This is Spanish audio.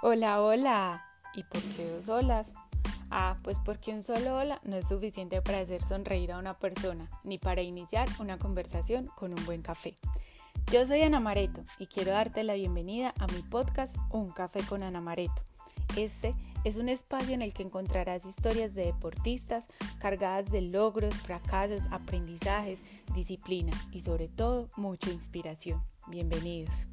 Hola, hola. ¿Y por qué dos olas? Ah, pues porque un solo hola no es suficiente para hacer sonreír a una persona, ni para iniciar una conversación con un buen café. Yo soy Ana Mareto y quiero darte la bienvenida a mi podcast Un café con Ana Mareto. Este es un espacio en el que encontrarás historias de deportistas cargadas de logros, fracasos, aprendizajes, disciplina y sobre todo mucha inspiración. Bienvenidos.